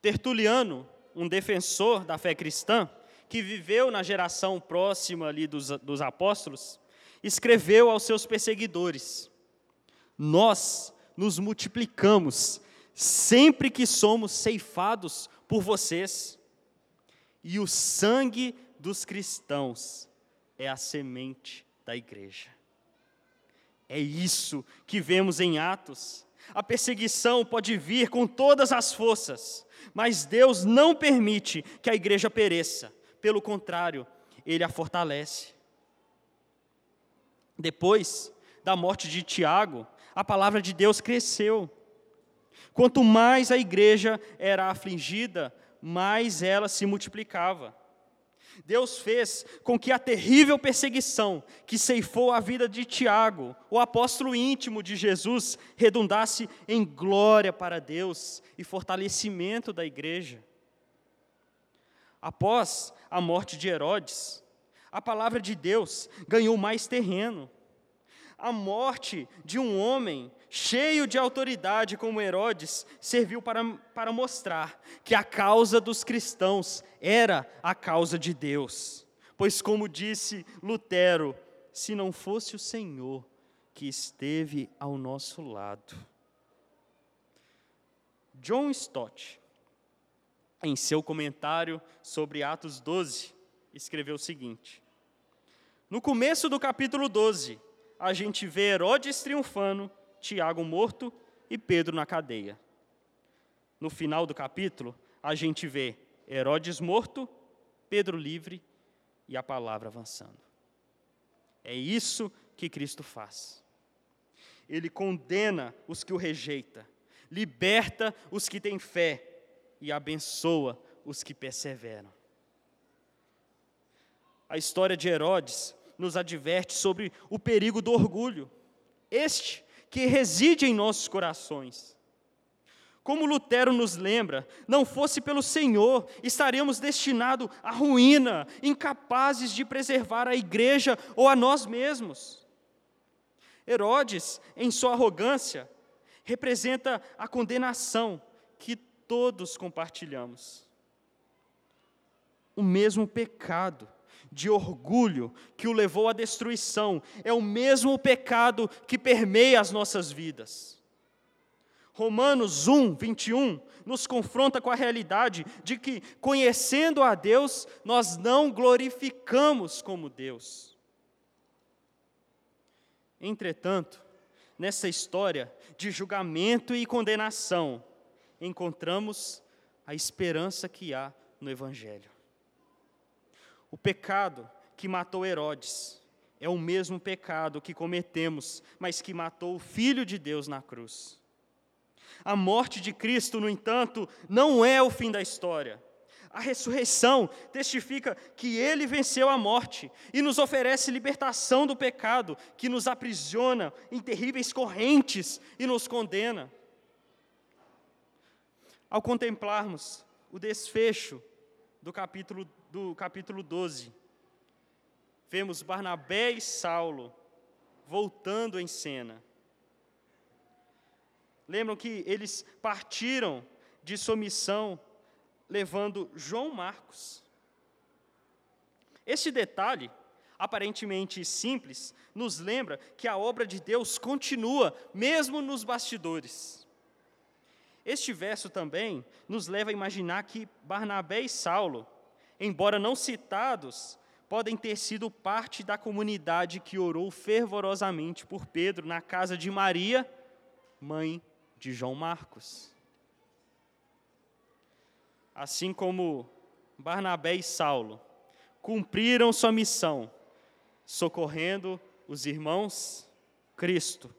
Tertuliano, um defensor da fé cristã, que viveu na geração próxima ali dos, dos apóstolos, escreveu aos seus perseguidores: Nós nos multiplicamos sempre que somos ceifados por vocês. E o sangue dos cristãos é a semente da igreja. É isso que vemos em Atos. A perseguição pode vir com todas as forças, mas Deus não permite que a igreja pereça. Pelo contrário, ele a fortalece. Depois da morte de Tiago, a palavra de Deus cresceu. Quanto mais a igreja era afligida, mais ela se multiplicava. Deus fez com que a terrível perseguição que ceifou a vida de Tiago, o apóstolo íntimo de Jesus, redundasse em glória para Deus e fortalecimento da igreja. Após a morte de Herodes, a palavra de Deus ganhou mais terreno. A morte de um homem cheio de autoridade como Herodes, serviu para, para mostrar que a causa dos cristãos era a causa de Deus. Pois, como disse Lutero, se não fosse o Senhor que esteve ao nosso lado. John Stott, em seu comentário sobre Atos 12, escreveu o seguinte: No começo do capítulo 12, a gente vê Herodes triunfando Tiago morto e Pedro na cadeia. No final do capítulo, a gente vê Herodes morto, Pedro livre e a palavra avançando. É isso que Cristo faz. Ele condena os que o rejeitam, liberta os que têm fé e abençoa os que perseveram. A história de Herodes nos adverte sobre o perigo do orgulho. Este que reside em nossos corações. Como Lutero nos lembra, não fosse pelo Senhor, estaríamos destinados à ruína, incapazes de preservar a igreja ou a nós mesmos. Herodes, em sua arrogância, representa a condenação que todos compartilhamos. O mesmo pecado de orgulho que o levou à destruição é o mesmo pecado que permeia as nossas vidas. Romanos 1, 21 nos confronta com a realidade de que, conhecendo a Deus, nós não glorificamos como Deus. Entretanto, nessa história de julgamento e condenação, encontramos a esperança que há no Evangelho. O pecado que matou Herodes é o mesmo pecado que cometemos, mas que matou o Filho de Deus na cruz. A morte de Cristo, no entanto, não é o fim da história. A ressurreição testifica que ele venceu a morte e nos oferece libertação do pecado que nos aprisiona em terríveis correntes e nos condena. Ao contemplarmos o desfecho do capítulo, do capítulo 12, vemos Barnabé e Saulo voltando em cena. Lembram que eles partiram de sua missão levando João Marcos. Este detalhe, aparentemente simples, nos lembra que a obra de Deus continua, mesmo nos bastidores. Este verso também nos leva a imaginar que Barnabé e Saulo, embora não citados, podem ter sido parte da comunidade que orou fervorosamente por Pedro na casa de Maria, mãe de João Marcos. Assim como Barnabé e Saulo cumpriram sua missão, socorrendo os irmãos, Cristo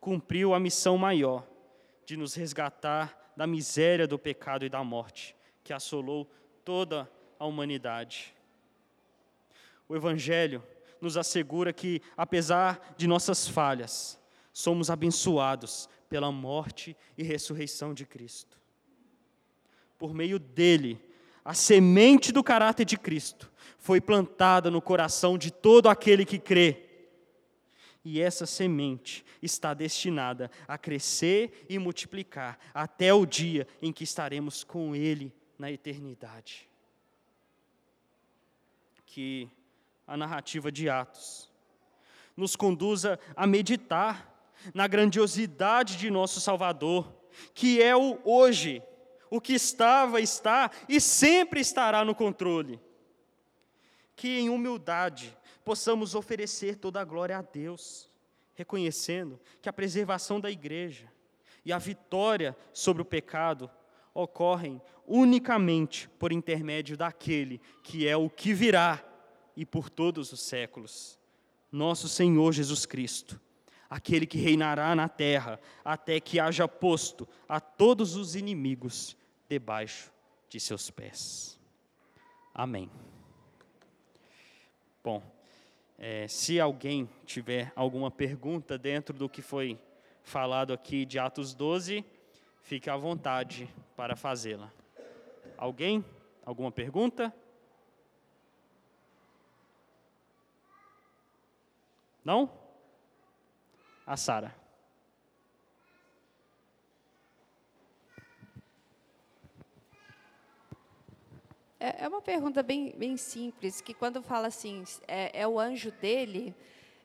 cumpriu a missão maior de nos resgatar da miséria do pecado e da morte que assolou toda a humanidade. O Evangelho nos assegura que, apesar de nossas falhas, somos abençoados pela morte e ressurreição de Cristo. Por meio dele, a semente do caráter de Cristo foi plantada no coração de todo aquele que crê. E essa semente está destinada a crescer e multiplicar até o dia em que estaremos com Ele na eternidade. Que a narrativa de Atos nos conduza a meditar na grandiosidade de nosso Salvador, que é o hoje, o que estava, está e sempre estará no controle. Que em humildade possamos oferecer toda a glória a Deus, reconhecendo que a preservação da igreja e a vitória sobre o pecado ocorrem unicamente por intermédio daquele que é o que virá e por todos os séculos, nosso Senhor Jesus Cristo aquele que reinará na terra, até que haja posto a todos os inimigos debaixo de seus pés. Amém. Bom, é, se alguém tiver alguma pergunta dentro do que foi falado aqui de Atos 12, fique à vontade para fazê-la. Alguém? Alguma pergunta? Não? a Sara. É, é uma pergunta bem, bem simples, que quando fala assim, é, é o anjo dele,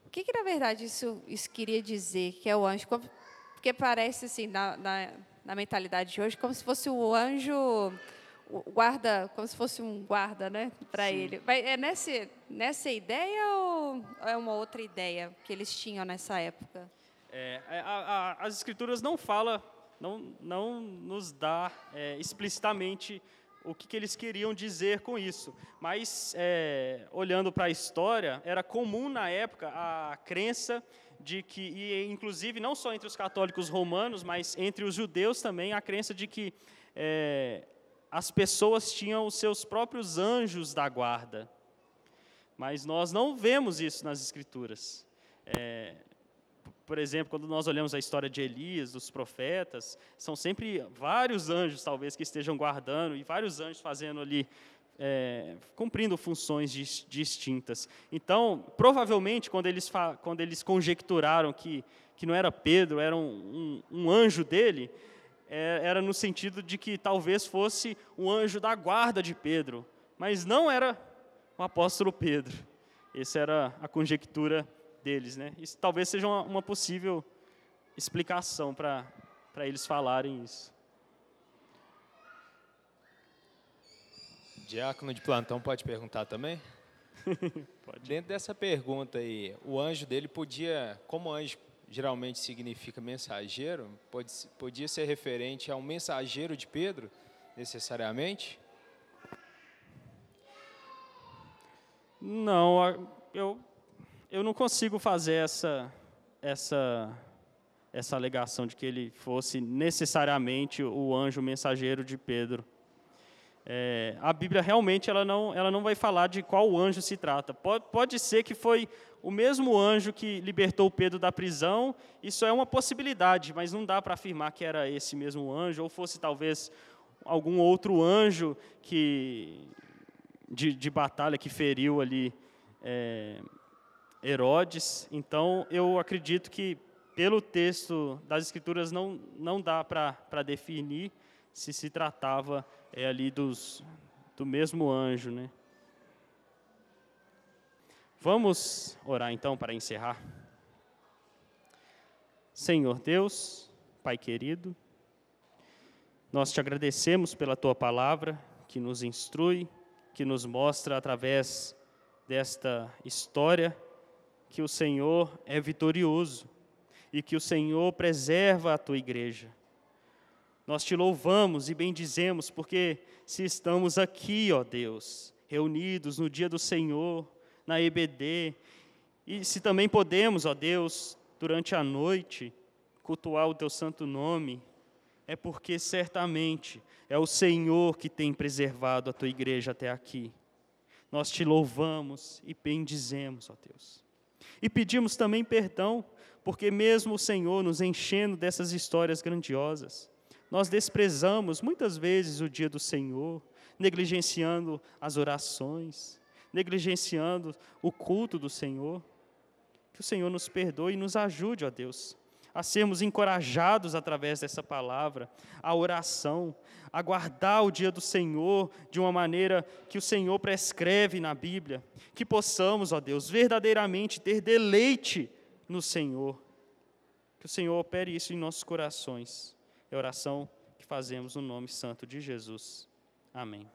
o que, que na verdade isso, isso queria dizer, que é o anjo? Porque parece assim, na, na, na mentalidade de hoje, como se fosse o anjo guarda, como se fosse um guarda, né, para ele. É nessa, nessa ideia ou é uma outra ideia que eles tinham nessa época? É, a, a, as escrituras não falam, não, não nos dá é, explicitamente o que, que, eles queriam dizer com isso. Mas, é, olhando para a história, era comum na época a crença de que, e inclusive não só entre os católicos romanos, mas entre os judeus também, a crença de que é, as pessoas tinham os seus próprios anjos da guarda. Mas nós não vemos isso nas Escrituras. É, por exemplo, quando nós olhamos a história de Elias, dos profetas, são sempre vários anjos, talvez, que estejam guardando, e vários anjos fazendo ali, é, cumprindo funções distintas. Então, provavelmente, quando eles, quando eles conjecturaram que, que não era Pedro, era um, um, um anjo dele, é, era no sentido de que talvez fosse um anjo da guarda de Pedro, mas não era o apóstolo Pedro. Essa era a conjectura deles. Né? Isso talvez seja uma, uma possível explicação para eles falarem isso. Diácono de plantão pode perguntar também? (laughs) pode. Dentro dessa pergunta aí, o anjo dele podia, como anjo geralmente significa mensageiro, pode, podia ser referente a um mensageiro de Pedro, necessariamente? Não, eu, eu não consigo fazer essa, essa, essa alegação de que ele fosse necessariamente o anjo mensageiro de Pedro. É, a Bíblia realmente ela não, ela não vai falar de qual anjo se trata. Pode, pode ser que foi o mesmo anjo que libertou Pedro da prisão, isso é uma possibilidade, mas não dá para afirmar que era esse mesmo anjo, ou fosse talvez algum outro anjo que de, de batalha que feriu ali é, Herodes. Então, eu acredito que pelo texto das Escrituras não, não dá para definir se se tratava é, ali dos, do mesmo anjo, né? Vamos orar então para encerrar. Senhor Deus, Pai querido, nós te agradecemos pela tua palavra que nos instrui, que nos mostra através desta história que o Senhor é vitorioso e que o Senhor preserva a tua igreja. Nós te louvamos e bendizemos porque se estamos aqui, ó Deus, reunidos no dia do Senhor, na EBD. E se também podemos, ó Deus, durante a noite, cultuar o teu santo nome, é porque certamente é o Senhor que tem preservado a tua igreja até aqui. Nós te louvamos e bendizemos, ó Deus. E pedimos também perdão, porque mesmo o Senhor nos enchendo dessas histórias grandiosas, nós desprezamos muitas vezes o dia do Senhor, negligenciando as orações, negligenciando o culto do Senhor. Que o Senhor nos perdoe e nos ajude, ó Deus, a sermos encorajados através dessa palavra, a oração, a guardar o dia do Senhor de uma maneira que o Senhor prescreve na Bíblia, que possamos, ó Deus, verdadeiramente ter deleite no Senhor. Que o Senhor opere isso em nossos corações. É a oração que fazemos no nome santo de Jesus. Amém.